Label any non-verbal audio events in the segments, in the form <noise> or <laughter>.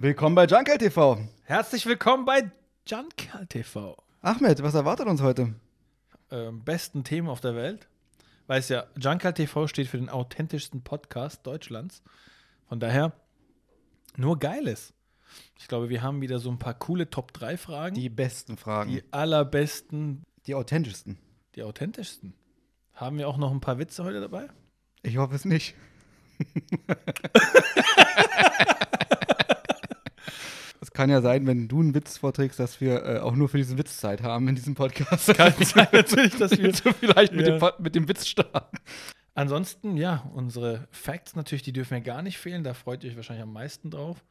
Willkommen bei Junkel TV. Herzlich willkommen bei Junkerl TV. Ahmed, was erwartet uns heute? Ähm, besten Themen auf der Welt. Weiß ja, Junkerl TV steht für den authentischsten Podcast Deutschlands. Von daher nur Geiles. Ich glaube, wir haben wieder so ein paar coole Top 3 Fragen. Die besten Fragen. die allerbesten, Die authentischsten. die authentischsten. Haben wir auch noch ein paar Witze heute dabei? Ich hoffe es nicht. <laughs> Kann ja sein, wenn du einen Witz vorträgst, dass wir äh, auch nur für diesen Witz Zeit haben in diesem Podcast. <laughs> Kann <laughs> sein natürlich, dass wir du vielleicht mit, Ja. dem, mit dem Witz starten. Ansonsten, ja, unsere Facts natürlich, die dürfen ja gar nicht fehlen. Da freut ihr euch wahrscheinlich am meisten drauf.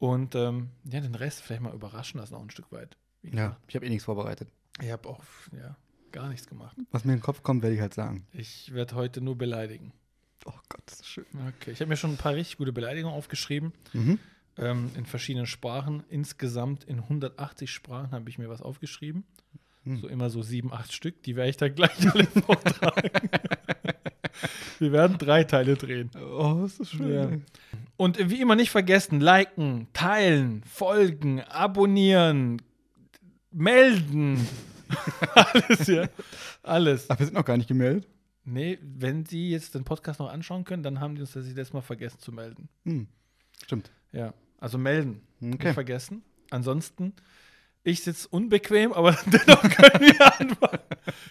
Und ähm, ja, den Rest vielleicht mal überraschen lassen, auch ein Stück weit. Ja, ich habe eh nichts vorbereitet. Ich habe auch ja, gar nichts gemacht. Was mir in den Kopf kommt, werde ich halt sagen. Ich werde heute nur beleidigen. Oh Gott, das ist schön. Okay, ich habe mir schon ein paar richtig gute Beleidigungen aufgeschrieben. Mhm. Ähm, in verschiedenen Sprachen. Insgesamt in 180 Sprachen habe ich mir was aufgeschrieben. Hm. So immer so sieben, acht Stück. Die werde ich dann gleich alle <laughs> vortragen. Wir werden drei Teile drehen. Oh, ist das schön. Ja. Und wie immer nicht vergessen, liken, teilen, folgen, abonnieren, melden. <laughs> Alles, ja. Alles. Ach, wir sind noch gar nicht gemeldet. Nee, wenn Sie jetzt den Podcast noch anschauen können, dann haben die uns das letzte Mal vergessen zu melden. Hm. Stimmt. Ja, also melden. Okay. Nicht vergessen. Ansonsten, ich sitze unbequem, aber <laughs> dennoch können wir anfangen.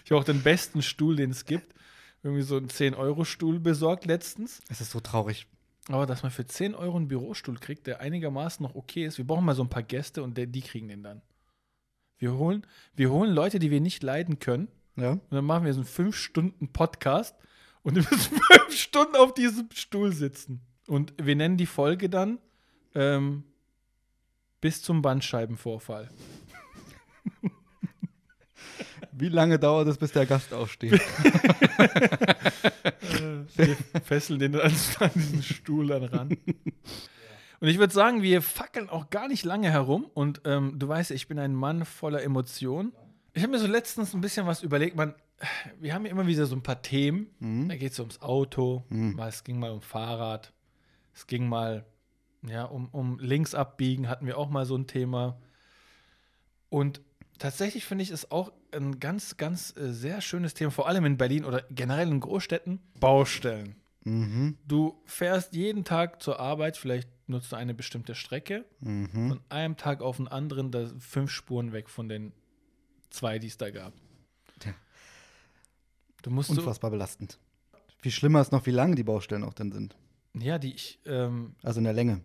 Ich habe auch den besten Stuhl, den es gibt. Irgendwie so einen 10-Euro-Stuhl besorgt letztens. Es ist so traurig. Aber dass man für 10 Euro einen Bürostuhl kriegt, der einigermaßen noch okay ist, wir brauchen mal so ein paar Gäste und die kriegen den dann. Wir holen, wir holen Leute, die wir nicht leiden können, Ja. und dann machen wir so einen 5-Stunden-Podcast und wir müssen <laughs> 5 Stunden auf diesem Stuhl sitzen. Und wir nennen die Folge dann ähm, bis zum Bandscheibenvorfall. <laughs> Wie lange dauert es, bis der Gast aufsteht? <laughs> Wir fesseln den dann an diesen Stuhl dann ran. Und ich würde sagen, wir fackeln auch gar nicht lange herum. Und ähm, du weißt, ich bin ein Mann voller Emotionen. Ich habe mir so letztens ein bisschen was überlegt. Man, wir haben ja immer wieder so ein paar Themen. Mhm. Da geht es ums Auto, Mhm. mal, es ging mal um Fahrrad, es ging mal ja, um, um links abbiegen, hatten wir auch mal so ein Thema. Und tatsächlich finde ich es auch ein ganz, ganz äh, sehr schönes Thema, vor allem in Berlin oder generell in Großstädten, Baustellen. Mhm. Du fährst jeden Tag zur Arbeit, vielleicht nutzt du eine bestimmte Strecke, Mhm. von einem Tag auf den anderen, da fünf Spuren weg von den zwei, die es da gab. Tja. Du musst so, Unfassbar belastend. Viel schlimmer ist noch, wie lang die Baustellen auch dann sind. Ja, die ich, ähm, Also in der Länge.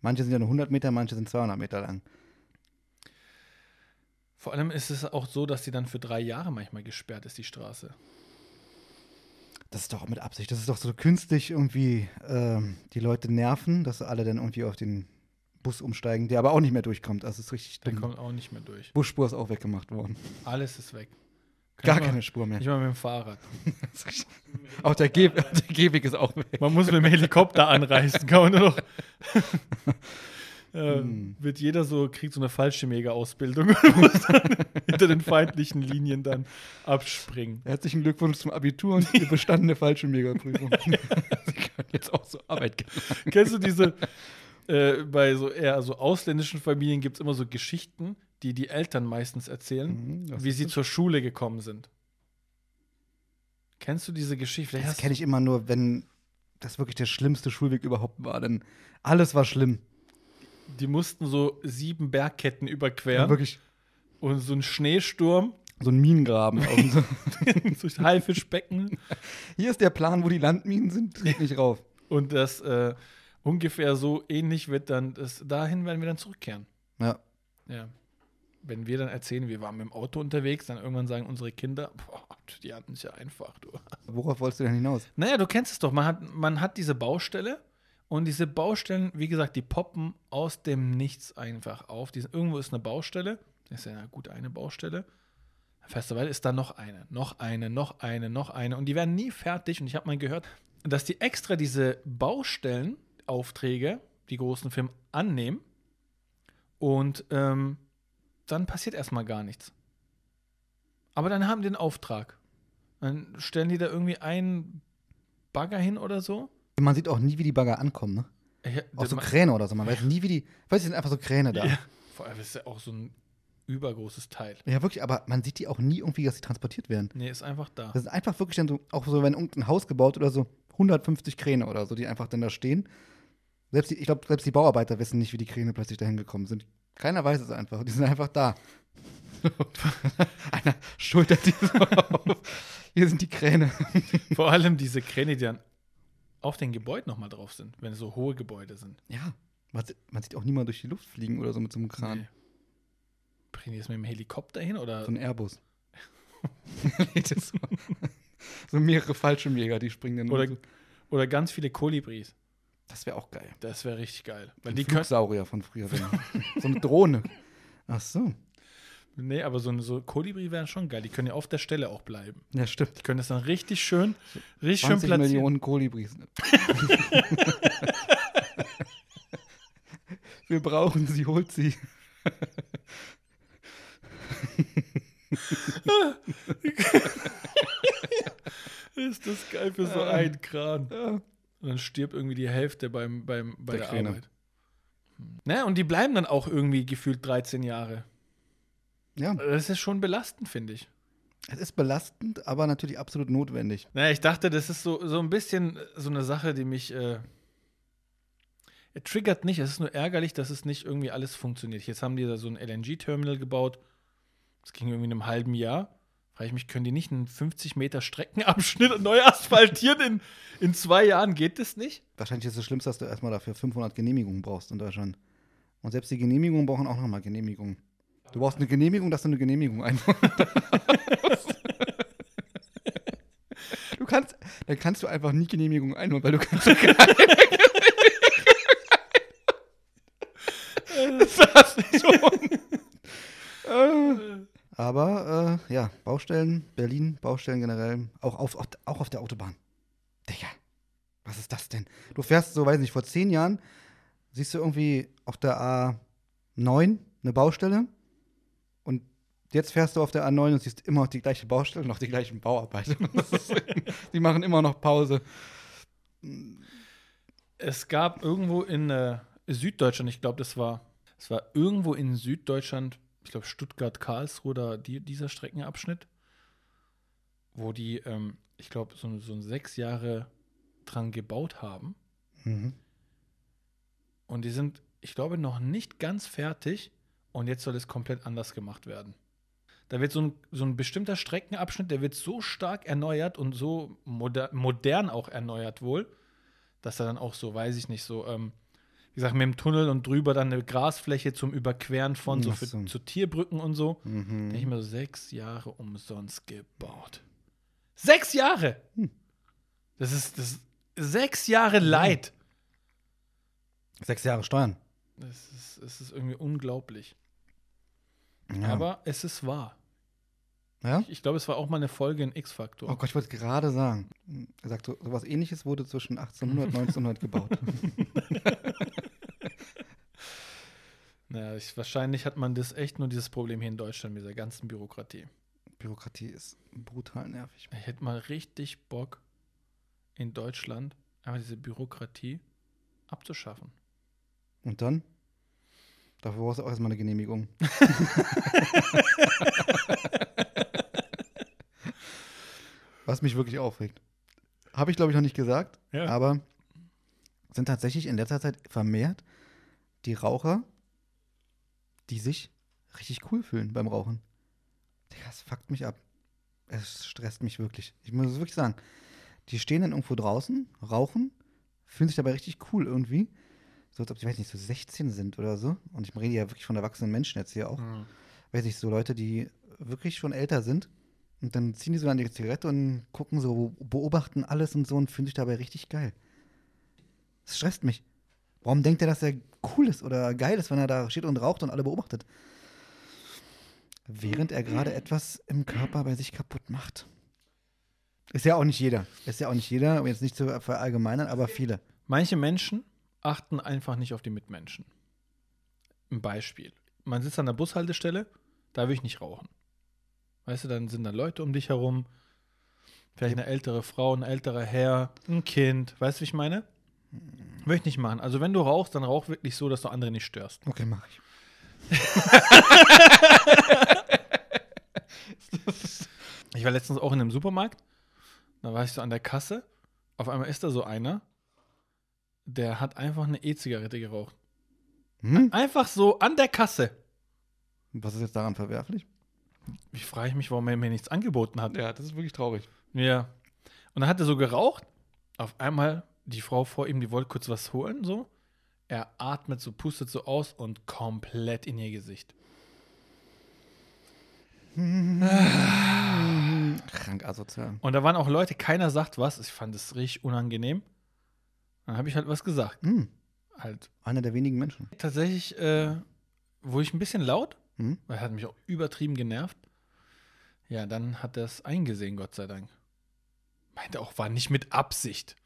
Manche sind ja nur 100 Meter, manche sind 200 Meter lang. Vor allem ist es auch so, dass die dann für drei Jahre manchmal gesperrt ist, die Straße. Das ist doch auch mit Absicht. Das ist doch so künstlich irgendwie ähm, die Leute nerven, dass alle dann irgendwie auf den Bus umsteigen, der aber auch nicht mehr durchkommt. Also es ist richtig Der dumm. kommt auch nicht mehr durch. Busspur ist auch weggemacht worden. Alles ist weg. Gar mal- keine Spur mehr. Nicht mal mit dem Fahrrad. <laughs> Auch der, Ge <laughs> der Gehweg ist auch weg. Man muss mit dem Helikopter anreißen, kann man nur noch. <laughs> äh, Hm. Wird jeder so, kriegt so eine Fallschirmjäger-Ausbildung und muss dann hinter den feindlichen Linien dann abspringen. Herzlichen Glückwunsch zum Abitur und die bestandene Fallschirmjägerprüfung. Sie können jetzt auch zur Arbeit gehen. Kennst du diese, äh, bei so eher so ausländischen Familien gibt es immer so Geschichten, die die Eltern meistens erzählen, Mhm, wie sie das? zur Schule gekommen sind. Kennst du diese Geschichte? Vielleicht Das kenne ich immer nur, wenn das wirklich der schlimmste Schulweg überhaupt war. Denn alles war schlimm. Die mussten so sieben Bergketten Ja. überqueren Wirklich und so ein Schneesturm so <laughs> <laughs> ein Minengraben. So- durch Haifischbecken <laughs> Hier ist der Plan, wo die Landminen sind. Geht nicht rauf. und das äh, ungefähr so ähnlich wird dann, das, dahin werden wir dann zurückkehren. Ja. Ja. Wenn wir dann erzählen, wir waren mit dem Auto unterwegs, dann irgendwann sagen unsere Kinder, <laughs> boah, die hatten es ja einfach, du. Worauf wolltest du denn hinaus? Naja, du kennst es doch. Man hat, man hat diese Baustelle und diese Baustellen, wie gesagt, die poppen aus dem Nichts einfach auf. Die, irgendwo ist eine Baustelle. Das ist ja na gut eine Baustelle. Weiter, ist da noch eine, noch eine, noch eine, noch eine. Und die werden nie fertig. Und ich habe mal gehört, dass die extra diese Baustellenaufträge, die großen Firmen, annehmen. Und ähm, dann passiert erstmal gar nichts. Aber dann haben die den Auftrag. Dann stellen die da irgendwie einen Bagger hin oder so. Man sieht auch nie, wie die Bagger ankommen, ne? Ich, Auch so Kräne oder so. Man weiß nie, wie die. Weißt du, sind einfach so Kräne da. ja, Ja. vor allem ist ja auch so ein übergroßes Teil. wirklich, aber man sieht die auch nie irgendwie, dass sie transportiert werden. Nee, ist einfach da. Das ist einfach wirklich dann so, auch so, wenn irgendein Haus gebaut oder so, 150 Kräne oder so, die einfach dann da stehen. Selbst die, ich glaube, selbst die Bauarbeiter wissen nicht, wie die Kräne plötzlich dahin gekommen sind. Keiner weiß es einfach. Die sind einfach da. <laughs> Einer schultert die so auf. Hier sind die Kräne. <laughs> Vor allem diese Kräne, die dann auf den Gebäuden nochmal drauf sind, wenn es so hohe Gebäude sind. Ja. Man, sieht- man sieht auch niemand durch die Luft fliegen oder so mit so einem Kran. Nee. Bringen die das mit dem Helikopter hin oder? So ein Airbus. <laughs> So mehrere Fallschirmjäger, die springen dann Oder- so. Oder ganz viele Kolibris. Das wäre auch geil. Das wäre richtig geil. Weil Ein die. Flugsaurier von früher. so eine Drohne. Ach so. Nee, aber so, eine- so Kolibri wären schon geil. Die können ja auf der Stelle auch bleiben. Ja, stimmt. Die können das dann richtig schön, richtig schön 20 platzieren. Millionen Kolibris. <laughs> Wir brauchen sie, holt sie. <laughs> Ist das geil für so Ja. einen Kran. Ja. Und dann stirbt irgendwie die Hälfte beim, beim, bei Der der. Arbeit. Ne, und die bleiben dann auch irgendwie gefühlt 13 Jahre. ja, Das ist schon belastend, finde ich. es ist belastend, aber natürlich absolut notwendig. Naja, ich dachte, das ist so, so ein bisschen so eine Sache, die mich äh, er triggert nicht. Es ist nur ärgerlich, dass es nicht irgendwie alles funktioniert. Jetzt haben die da so ein LNG-Terminal gebaut. Das ging irgendwie in einem halben Jahr. Frage ich mich, können die nicht einen 50 Meter Streckenabschnitt neu asphaltieren in, in zwei Jahren? Geht das nicht? Wahrscheinlich ist das Schlimmste, dass du erstmal dafür 500 Genehmigungen brauchst in Deutschland. Und selbst die Genehmigungen brauchen auch nochmal Genehmigungen. Du brauchst eine Genehmigung, dass du eine Genehmigung einholen darfst. Du kannst, dann kannst du einfach nie Genehmigung einholen, weil du kannst keine Das ist schon. <laughs> Aber äh, ja, Baustellen, Berlin, Baustellen generell, auch auf, auch auf der Autobahn. Digga, was ist das denn? Du fährst so, weiß nicht, vor zehn Jahren siehst du irgendwie auf der A9 eine Baustelle und jetzt fährst du auf der A9 und siehst immer noch die gleiche Baustelle noch die gleichen <laughs> ist, die machen immer noch Pause. Es gab irgendwo in äh, Süddeutschland, ich glaube, das war, es war irgendwo in Süddeutschland, ich glaube Stuttgart-Karlsruhe, da die, dieser Streckenabschnitt, wo die, ähm, ich glaube, so, so sechs Jahre dran gebaut haben. Mhm. Und die sind, ich glaube, noch nicht ganz fertig. Und jetzt soll es komplett anders gemacht werden. Da wird so ein, so ein bestimmter Streckenabschnitt, der wird so stark erneuert und so moder modern auch erneuert wohl, dass er dann auch so, weiß ich nicht, so, ähm, wie gesagt, mit dem Tunnel und drüber dann eine Grasfläche zum Überqueren von, so für, so. zu Tierbrücken und so. Mhm. Denke ich mir so, sechs Jahre umsonst gebaut. Sechs Jahre! Hm. Das ist, das sechs Jahre Leid. Sechs Jahre Steuern. Es ist, es ist irgendwie unglaublich. Ja. Aber es ist wahr. Ja? Ich, ich glaube, es war auch mal eine Folge in X-Faktor. Oh Gott, ich wollte gerade sagen. Er sagt, so, sowas ähnliches wurde zwischen 1800 und 1900 gebaut. <laughs> Naja, ich, wahrscheinlich hat man das echt nur dieses Problem hier in Deutschland mit dieser ganzen Bürokratie. Bürokratie ist brutal nervig. Ich hätte mal richtig Bock, in Deutschland einfach diese Bürokratie abzuschaffen. Und dann? Dafür brauchst du auch erstmal eine Genehmigung. <laughs> Was mich wirklich aufregt. Habe ich, glaube ich, noch nicht gesagt, Ja. aber sind tatsächlich in letzter Zeit vermehrt die Raucher, die sich richtig cool fühlen beim Rauchen. Digga, das fuckt mich ab. Es stresst mich wirklich. Ich muss es wirklich sagen. Die stehen dann irgendwo draußen, rauchen, fühlen sich dabei richtig cool irgendwie. So als ob die, weiß nicht, so 16 sind oder so. Und ich rede ja wirklich von erwachsenen Menschen jetzt hier auch. Mhm. Weiß ich, so Leute, die wirklich schon älter sind. Und dann ziehen die so an die Zigarette und gucken so, beobachten alles und so und fühlen sich dabei richtig geil. Das stresst mich. Warum denkt er, dass er cool ist oder geil ist, wenn er da steht und raucht und alle beobachtet? Während er gerade etwas im Körper bei sich kaputt macht. Ist ja auch nicht jeder. Ist ja auch nicht jeder, um jetzt nicht zu verallgemeinern, aber viele. Manche Menschen achten einfach nicht auf die Mitmenschen. Ein Beispiel. Man sitzt an der Bushaltestelle, da will ich nicht rauchen. Weißt du, dann sind da Leute um dich herum, vielleicht eine ältere Frau, ein älterer Herr, ein Kind. Weißt du, wie ich meine? Möchte ich nicht machen. Also, wenn du rauchst, dann rauch wirklich so, dass du andere nicht störst. Okay, mach ich. <laughs> Ich war letztens auch in einem Supermarkt. Da war ich so an der Kasse. Auf einmal ist da so einer, der hat einfach eine E-Zigarette geraucht. Hm? Einfach so an der Kasse. Was ist jetzt daran verwerflich? Ich frage mich, warum er mir nichts angeboten hat. Ja, das ist wirklich traurig. Ja. Und dann hat er so geraucht. Auf einmal, die Frau vor ihm, die wollte kurz was holen, so. Er atmet so, pustet so aus und komplett in ihr Gesicht. <laughs> Krank asozial. Und da waren auch Leute, keiner sagt was. Ich fand es richtig unangenehm. Dann habe ich halt was gesagt. Hm. Halt Einer der wenigen Menschen. tatsächlich, äh, wurde ich ein bisschen laut, Hm? weil er hat mich auch übertrieben genervt. Ja, dann hat er es eingesehen, Gott sei Dank. Meinte auch, war nicht mit Absicht.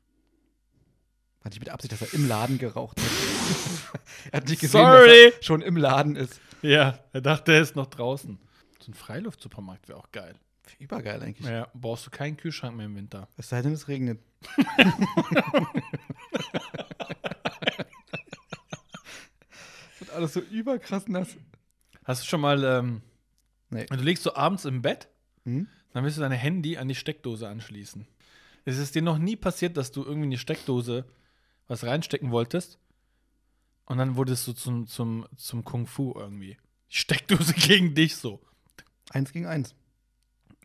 Hatte ich mit Absicht, dass er im Laden geraucht hat. <laughs> er hat nicht gesehen, Sorry. dass er schon im Laden ist. Ja, er dachte, er ist noch draußen. So ein Freiluftsupermarkt wäre auch geil. Übergeil eigentlich. Ja, brauchst du keinen Kühlschrank mehr im Winter. Es sei denn, es regnet. <laughs> <laughs> wird alles so überkrass nass. Hast du schon mal, ähm, Nee. du legst so abends im Bett, Hm? dann willst du dein Handy an die Steckdose anschließen. Es ist dir noch nie passiert, dass du irgendwie in die Steckdose was reinstecken wolltest und dann wurdest du zum, zum, zum Kung Fu irgendwie. Die Steckdose <laughs> gegen dich so. Eins gegen eins.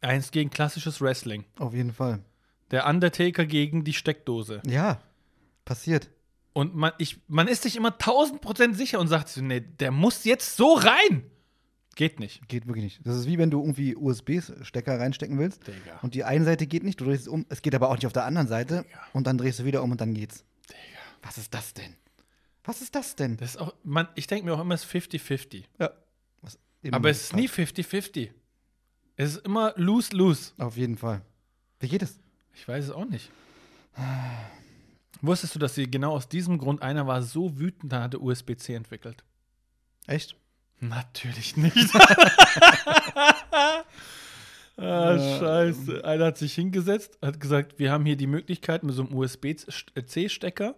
Eins gegen klassisches Wrestling. Auf jeden Fall. Der Undertaker gegen die Steckdose. Ja, passiert. Und man, ich, man ist sich immer tausend Prozent sicher und sagt nee, der muss jetzt so rein. Geht nicht. Geht wirklich nicht. Das ist wie wenn du irgendwie USB-Stecker reinstecken willst Digga. und die eine Seite geht nicht, du drehst es um, es geht aber auch nicht auf der anderen Seite Digga. und dann drehst du wieder um und dann geht's. Was ist das denn? Was ist das denn? Das ist auch, man, ich denke mir auch immer, es ist 50-50. Ja. Aber es ist nie 50-50. Es ist immer lose-lose. Auf jeden Fall. Wie geht es? Ich weiß es auch nicht. <sighs> Wusstest du, dass sie genau aus diesem Grund einer war so wütend, dann hatte USB-C entwickelt? Echt? Natürlich nicht. <laughs> ah, scheiße. Einer hat sich hingesetzt, hat gesagt, wir haben hier die Möglichkeit mit so einem USB-C-Stecker.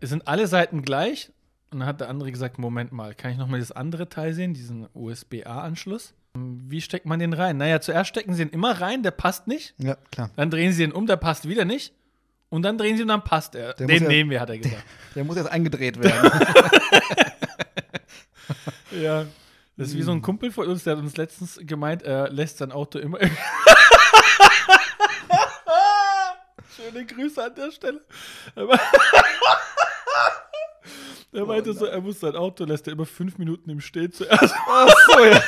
Sind alle Seiten gleich. Und dann hat der andere gesagt, Moment mal, kann ich noch mal das andere Teil sehen, diesen USB-A-Anschluss? Wie steckt man den rein? Naja, zuerst stecken sie ihn immer rein, der passt nicht. Ja, klar. Dann drehen sie ihn um, der passt wieder nicht. Und dann drehen sie ihn, dann passt er. Der Den ja- nehmen wir, hat er gesagt. <laughs> Der muss jetzt eingedreht werden. <laughs> Ja. Das ist wie so ein Kumpel von uns, der hat uns letztens gemeint, er lässt sein Auto immer. <laughs> Schöne Grüße an der Stelle. Er meinte so, er muss sein Auto, lässt er immer fünf Minuten im Stehen zuerst. Ach so, ja.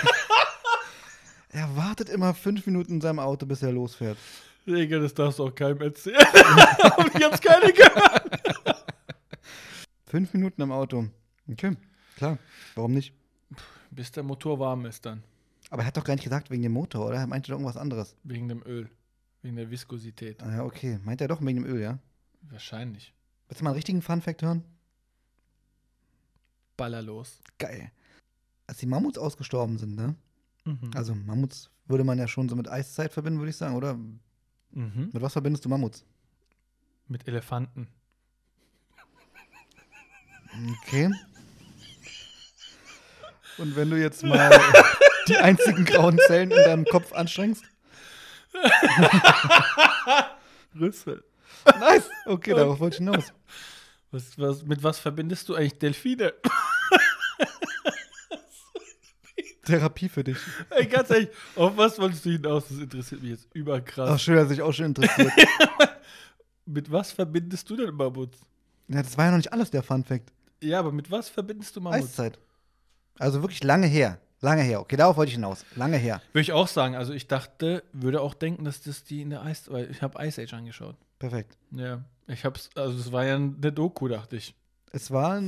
Er wartet immer fünf Minuten in seinem Auto, bis er losfährt. Digga, das darfst du auch keinem erzählen. <laughs> Hab ich jetzt keine gehört. Fünf Minuten im Auto. Okay, klar. Warum nicht? Bis der Motor warm ist dann. Aber er hat doch gar nicht gesagt wegen dem Motor, oder? Er meinte doch irgendwas anderes. Wegen dem Öl. Wegen der Viskosität. Ah, ja, okay. Meint er doch wegen dem Öl, ja? Wahrscheinlich. Willst du mal einen richtigen Fun-Fact hören? Baller los. Geil. Als die Mammuts ausgestorben sind, ne? Mhm. Also Mammuts würde man ja schon so mit Eiszeit verbinden, würde ich sagen, oder? Mhm. Mit was verbindest du Mammuts? Mit Elefanten. Okay. Und wenn du jetzt mal <laughs> die einzigen grauen Zellen in deinem Kopf anstrengst? <laughs> Rüssel. Nice. Okay, darauf wollte ich hinaus. Was, was, mit was verbindest du eigentlich Delfine? Therapie für dich. Ey, ganz ehrlich, auf was wolltest du hinaus? Das interessiert mich jetzt überkrass. Ach, schön, dass sich auch schon interessiert. <laughs> Mit was verbindest du denn Mammuts? ja, das war ja noch nicht alles der Fun-Fact. Ja, aber mit was verbindest du Mammuts? Eiszeit. Also wirklich lange her. Lange her. Okay, darauf wollte ich hinaus. Lange her. Würde ich auch sagen. Also ich dachte, würde auch denken, dass das die in der Eis, weil ich habe Ice Age angeschaut. Perfekt. Ja, ich hab's, also es war ja eine Doku, dachte ich. Es war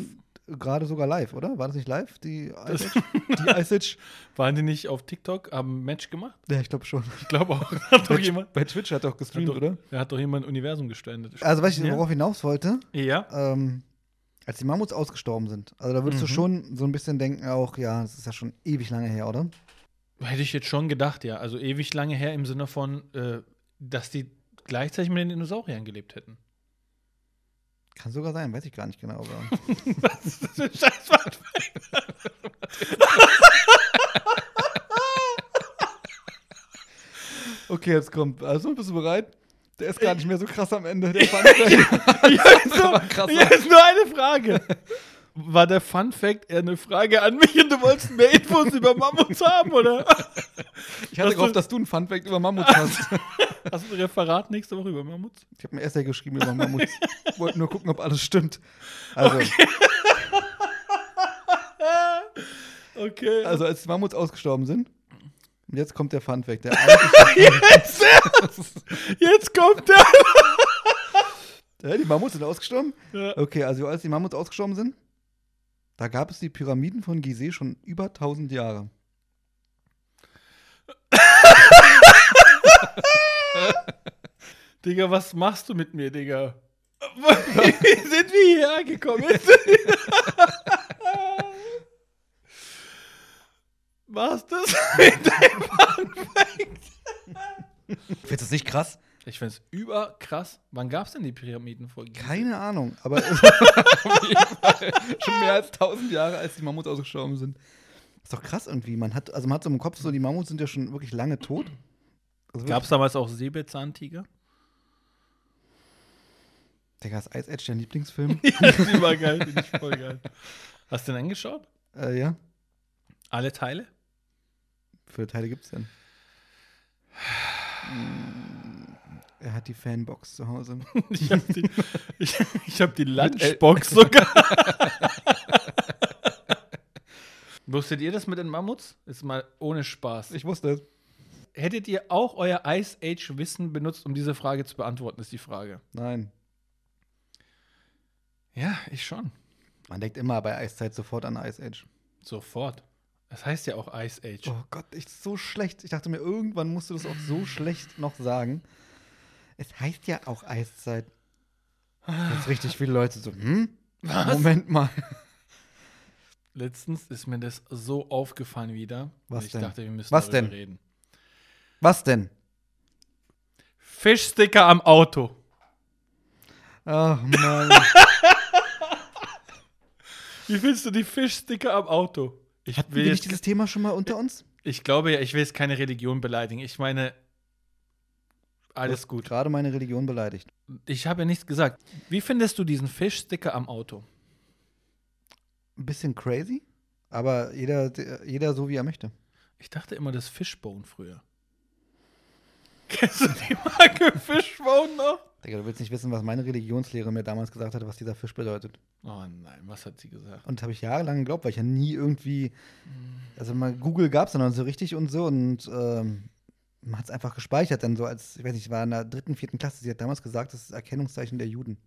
gerade sogar live, oder? War das nicht live, die Ice Age? <laughs> die Ice Age? Waren die nicht auf TikTok, haben ein Match gemacht? Ja, ich glaube schon. Ich glaube auch. <laughs> Hat doch Bei, jemand, bei Twitch hat er auch hat gestreamt, doch, oder? Er hat doch jemand ein Universum gestrandet. Also, weißt du, Ja. worauf ich hinaus wollte? Ja. Ähm, als die Mammuts ausgestorben sind. Also, da würdest du Mhm. schon so ein bisschen denken, auch, ja, das ist ja schon ewig lange her, oder? Hätte ich jetzt schon gedacht, ja. Also ewig lange her im Sinne von, äh, dass die gleichzeitig mit den Dinosauriern gelebt hätten. Kann sogar sein, weiß ich gar nicht genau. Aber <laughs> Was ist das für ein scheiß okay, jetzt kommt. Also, bist du bereit? Der ist gar nicht mehr so krass am Ende. Der Fun Fact. Hier ist, nur, hier ist nur eine Frage. War der Fun Fact eher eine Frage an mich und du wolltest mehr Infos über Mammuts haben, oder? <laughs> Ich hatte Hast gehofft, du- dass du einen Fun Fact über Mammuts hast. <laughs> Hast du ein Referat nächste Woche über Mammuts? Ich habe ein Essay geschrieben über Mammuts. Wollte nur gucken, ob alles stimmt. Also, Okay. <laughs> also als die Mammuts ausgestorben sind. Und jetzt kommt der Fun Fact. Der jetzt, jetzt kommt der. Ja, die Mammuts sind ausgestorben? Ja. Okay, also als die Mammuts ausgestorben sind, da gab es die Pyramiden von Gizeh schon über 1000 Jahre. Digga, was machst du mit mir, Digga? Wie <laughs> sind wir hierher gekommen? Was das <laughs> mit deinem Fact? Findest du das nicht krass? Ich find's überkrass. Wann gab's denn die Pyramiden vor Gizeh? Keine Ahnung, aber <laughs> <laughs> es schon mehr als 1000 Jahre, als die Mammuts ausgestorben sind. Ist doch krass irgendwie. Man hat, also man hat so im Kopf so, die Mammuts sind ja schon wirklich lange tot. Also Gab's damals auch Säbelzahntiger? Digga, ist Ice Edge dein Lieblingsfilm? <laughs> ja, das ist übergeil. Finde ich voll geil. Hast du den angeschaut? äh, ja. Alle Teile? Wie viele Teile gibt's denn? <sighs> Hat die Fanbox zu Hause. <laughs> Ich habe die, <laughs> ich, ich hab die Lunchbox sogar. <laughs> Wusstet ihr das mit den Mammuts? Ist mal ohne Spaß. Ich wusste es. Hättet ihr auch euer Ice Age Wissen benutzt, um diese Frage zu beantworten, ist die Frage. Nein. Ja, ich schon. Man denkt immer bei Eiszeit sofort an Ice Age. Sofort. Das heißt ja auch Ice Age. Oh Gott, ich so schlecht. Ich dachte mir, irgendwann musst du das auch so schlecht noch sagen. Es heißt ja auch Eiszeit. Jetzt richtig viele Leute so, hm? Was? Moment mal. Letztens ist mir das so aufgefallen wieder. Was ich denn? dachte, wir müssen Was denn? reden. Was denn? Fischsticker am Auto. Ach Mann. <laughs> Wie findest du die Fischsticker am Auto? Ich Hatten wir nicht dieses Thema schon mal unter uns? Ich glaube ja, ich will jetzt keine Religion beleidigen. Ich meine, alles gut. Gerade meine Religion beleidigt. Ich habe ja nichts gesagt. Wie findest du diesen Fischsticker am Auto? Ein bisschen crazy, aber jeder, der- jeder so, wie er möchte. Ich dachte immer, das Fishbone früher. <laughs> Kennst du die Marke Fishbone noch? Digga, du willst nicht wissen, was meine Religionslehre mir damals gesagt hat, was dieser Fisch bedeutet. Oh nein, was hat sie gesagt? Und das habe ich jahrelang geglaubt, weil ich ja nie irgendwie. Also mal Google gab es dann noch so richtig und so und ähm, man hat es einfach gespeichert dann so als, ich weiß nicht, ich war in der dritten, vierten Klasse. Sie hat damals gesagt, das ist das Erkennungszeichen der Juden.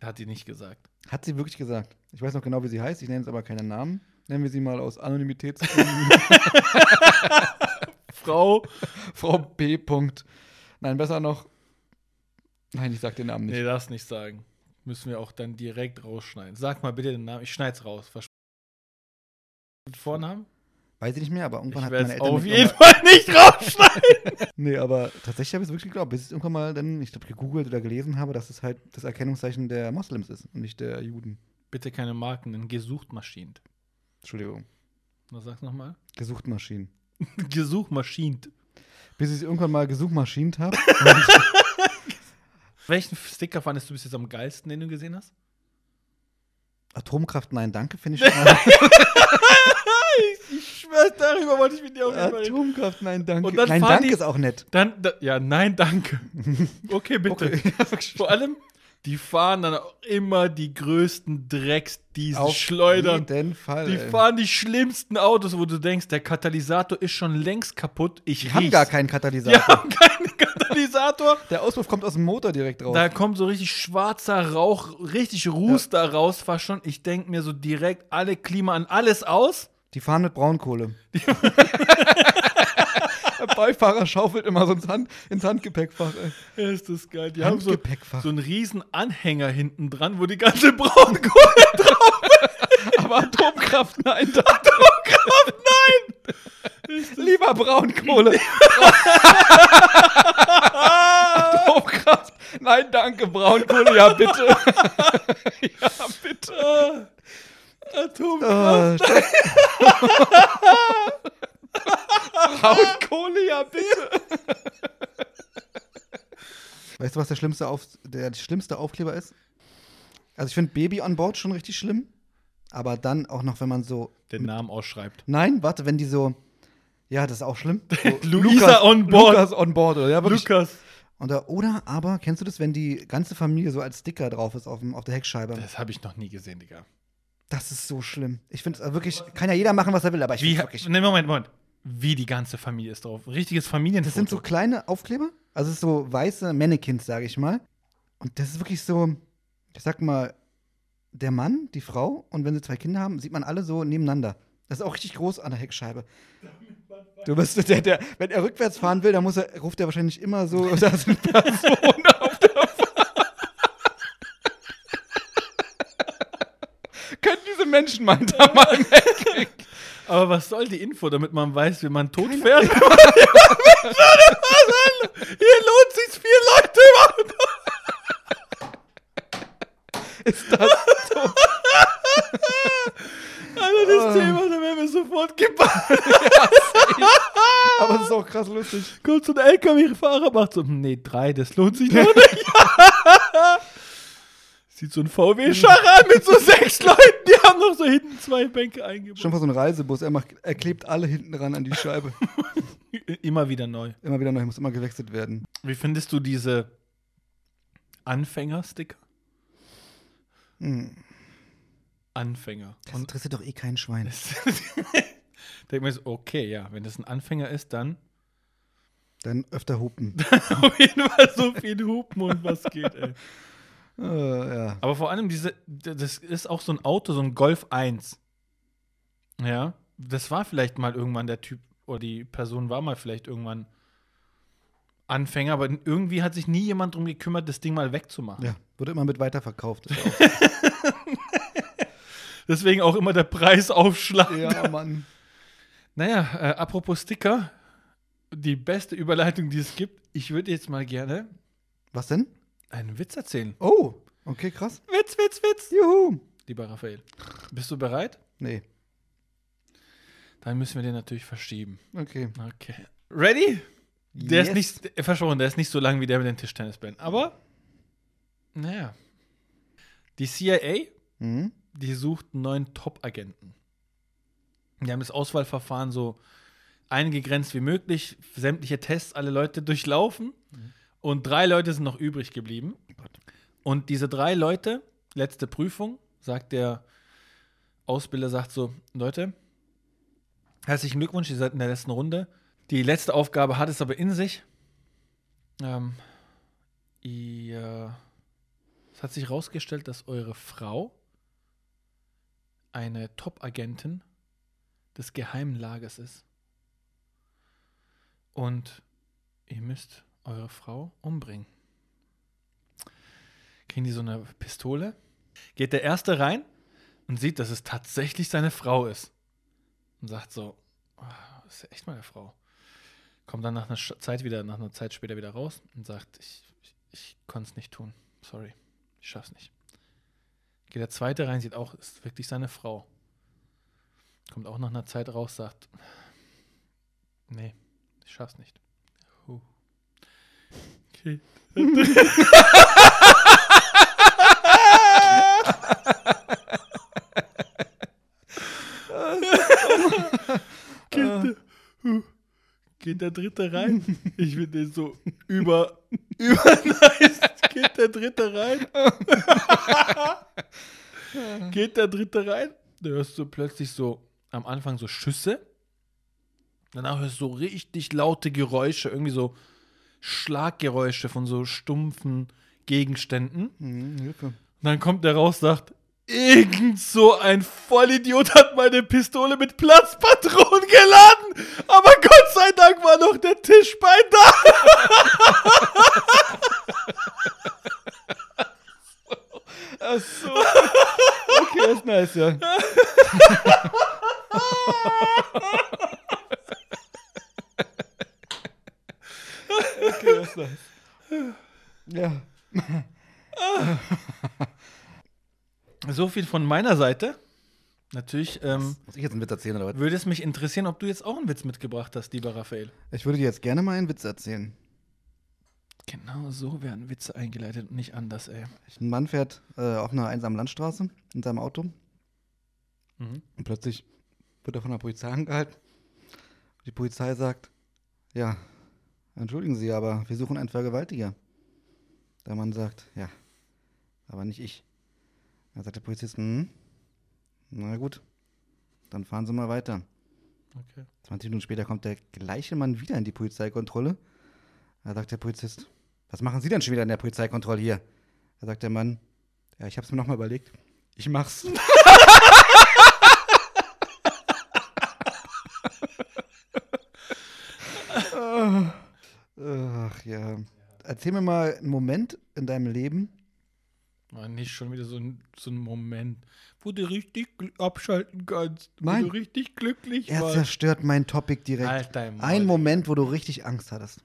Hat die nicht gesagt. Hat sie wirklich gesagt. Ich weiß noch genau, wie sie heißt, ich nenne jetzt aber keinen Namen. Nennen wir sie mal aus Anonymitätsgründen <laughs> Frau? Frau B. Punkt. Nein, besser noch. Nein, ich sag den Namen nicht. Nee, darfst nicht sagen. Müssen wir auch dann direkt rausschneiden. Sag mal bitte den Namen. Ich schneid's raus. Vornamen? Weiß ich nicht mehr, aber irgendwann Ich hat meine Eltern auf jeden Fall nicht <laughs> rausschneiden. Nee, aber tatsächlich habe ich es wirklich geglaubt, bis ich irgendwann mal dann, ich glaube, gegoogelt oder gelesen habe, dass es halt das Erkennungszeichen der Moslems ist und nicht der Juden. Bitte keine Marken, denn Gesuchtmaschinen. Entschuldigung. Was sagst du nochmal? Gesuchtmaschinen. <laughs> Gesuchmaschinen. Bis ich irgendwann mal gesuchmaschint habe. <laughs> Welchen Sticker fandest du bis jetzt am geilsten, den du gesehen hast? Atomkraft, nein, danke, finde ich schon schwör's, darüber wollte ich mit dir auch nicht reden. Atomkraft, nein, danke. Und dann nein, fahren danke die- ist auch nett. Dann, da, ja, nein, danke. <laughs> Okay, bitte. Okay. Vor allem, die fahren dann auch immer die größten Drecksdiesel, Auf schleudern. jeden Fall. Die ey. fahren die schlimmsten Autos, wo du denkst, der Katalysator ist schon längst kaputt. Ich Die haben gar keinen Die Katalysator. haben <laughs> keinen Katalysator. Der Auspuff kommt aus dem Motor direkt raus. Da kommt so richtig schwarzer Rauch, richtig Ruß da raus, fast schon. Ich denke mir so direkt alle Klima an alles aus. Die fahren mit Braunkohle. <laughs> <laughs> Der Beifahrer schaufelt immer so ins, Hand, ins Handgepäckfach. Ey. Ja, ist das geil. Die haben so, so einen riesen Anhänger hinten dran, wo die ganze Braunkohle <laughs> drauf Aber Atomkraft, nein. Atomkraft, nein! Lieber Braunkohle. Atomkraft, Nein, danke, Braunkohle, ja bitte. ja, bitte. Atomkraft. <laughs> Oh, Braunkohle, ja bitte. Weißt du, was der schlimmste, Auf der schlimmste Aufkleber ist? Also ich finde Baby on Board schon richtig schlimm. Aber dann auch noch, wenn man so. Den Namen ausschreibt. Nein, warte, wenn die so. Ja, das ist auch schlimm. <laughs> So, Luisa on board. Lukas on board. Oder, ja, wirklich. Lukas. Oder, oder aber, kennst du das, wenn die ganze Familie so als Sticker drauf ist auf, dem, auf der Heckscheibe? Das habe ich noch nie gesehen, Digga. Das ist so schlimm. Ich finde es wirklich, kann ja jeder machen, was er will, aber ich finde wirklich. ne, Moment, Moment. Wie die ganze Familie ist drauf. Richtiges Familienfoto. Das sind so kleine Aufkleber, also es ist so weiße Mannequins, sage ich mal. Und das ist wirklich so, ich sag mal, der Mann, die Frau und wenn sie zwei Kinder haben, sieht man alle so nebeneinander. Das ist auch richtig groß an der Heckscheibe. Du bist der, der, wenn er rückwärts fahren will, dann muss er, ruft er wahrscheinlich immer so, <laughs> da sind Personen auf der Fahrt. Können diese Menschen mal da mal <laughs> weg? Aber was soll die Info, damit man weiß, wie man tot fährt? <laughs> Hier lohnt sich vier Leute überhaupt. <laughs> Ist das so? Alter, das Thema, da werden wir sofort gebannt. Aber es ist auch krass lustig. Kommt so ein LKW-Fahrer, macht so, nee, drei, das lohnt sich noch nicht. Sieht so ein VW-Scharre an mit so sechs Leuten, haben noch so hinten zwei Bänke eingebaut. Schon vor so einem Reisebus, er, macht, er klebt alle hinten ran an die Scheibe. <laughs> Immer wieder neu. Immer wieder neu, muss immer gewechselt werden. Wie findest du diese Anfänger-Sticker? Hm. Anfänger. Das Und interessiert doch eh kein Schwein. <laughs> denke mir so, okay, ja, wenn das ein Anfänger ist, dann Dann öfter hupen. <laughs> auf jeden Fall so viel Hupen und was geht, ey. Äh, ja. Aber vor allem diese, das ist auch so ein Auto, so ein Golf 1. Ja, das war vielleicht mal irgendwann der Typ oder die Person war mal vielleicht irgendwann Anfänger, aber irgendwie hat sich nie jemand drum gekümmert, das Ding mal wegzumachen. ja, wurde immer mit weiterverkauft. Auch- <laughs> Deswegen auch immer der Preisaufschlag. ja, Mann. Naja, äh, apropos Sticker, die beste Überleitung, die es gibt. Ich würde jetzt mal gerne Was denn? Einen Witz erzählen. Oh, okay, krass. Witz, Witz, Witz. Juhu. Lieber Raphael, bist du bereit? Nee, Dann müssen wir den natürlich verschieben. okay. Okay. Ready? Der Yes. ist nicht, äh, versprochen, der ist nicht so lang wie der mit den Tischtennisbällen. Aber, naja. Die CIA, Mhm. die sucht einen neuen Top-Agenten. Die haben das Auswahlverfahren so eingegrenzt wie möglich, sämtliche Tests, alle Leute durchlaufen. Und drei Leute sind noch übrig geblieben. Und diese drei Leute, letzte Prüfung, sagt der Ausbilder, sagt so, Leute, herzlichen Glückwunsch, ihr seid in der letzten Runde. Die letzte Aufgabe hat es aber in sich. Ähm, ihr, es hat sich herausgestellt, dass eure Frau eine Top-Agentin des geheimen Lagers ist. Und ihr müsst eure Frau umbringen. Kriegen die so eine Pistole? Geht der Erste rein und sieht, dass es tatsächlich seine Frau ist. Und sagt so, "Ah, das ist ja echt meine Frau. Kommt dann nach einer Zeit wieder, nach einer Zeit später wieder raus und sagt, ich, ich, ich konnte es nicht tun. Sorry, ich schaff's nicht. Geht der Zweite rein, sieht auch, ist wirklich seine Frau. Kommt auch nach einer Zeit raus, sagt, nee, ich schaff's nicht. <laughs> Geht, der, geht der Dritte rein? Ich finde den so über, über nice. Geht der Dritte rein? geht der Dritte rein? Da hörst du plötzlich so am Anfang so Schüsse. Danach hörst du so richtig laute Geräusche, irgendwie so Schlaggeräusche von so stumpfen Gegenständen. Mhm, Hilfe. Und dann kommt der raus, sagt, irgend so ein Vollidiot hat meine Pistole mit Platzpatronen geladen, aber Gott sei Dank war noch der Tischbein da. Ach so. Okay, ist nice, ja. <laughs> nice. Ja. So viel von meiner Seite. Natürlich ähm, Muss ich jetzt einen Witz erzählen oder was? würde es mich interessieren, ob du jetzt auch einen Witz mitgebracht hast, lieber Raphael. Ich würde dir jetzt gerne mal einen Witz erzählen. Genau so werden Witze eingeleitet und nicht anders, ey. Ein Mann fährt äh, auf einer einsamen Landstraße in seinem Auto Mhm. und plötzlich wird er von der Polizei angehalten. Die Polizei sagt, ja, entschuldigen Sie, aber wir suchen einen Vergewaltiger. Der Mann sagt, ja, aber nicht ich. Dann sagt der Polizist, hm, na gut, dann fahren Sie mal weiter. Okay. 20 Minuten später kommt der gleiche Mann wieder in die Polizeikontrolle. Da sagt der Polizist, was machen Sie denn schon wieder in der Polizeikontrolle hier? Da sagt der Mann, ja, ich habe es mir nochmal überlegt. Ich mach's. <laughs> Ach ja. Erzähl mir mal einen Moment in deinem Leben. War nicht schon wieder so ein, so ein Moment, wo du richtig abschalten kannst. Nein. Wo du richtig glücklich Er warst. zerstört mein Topic direkt. Maul, Ein. Moment, wo du richtig Angst hattest.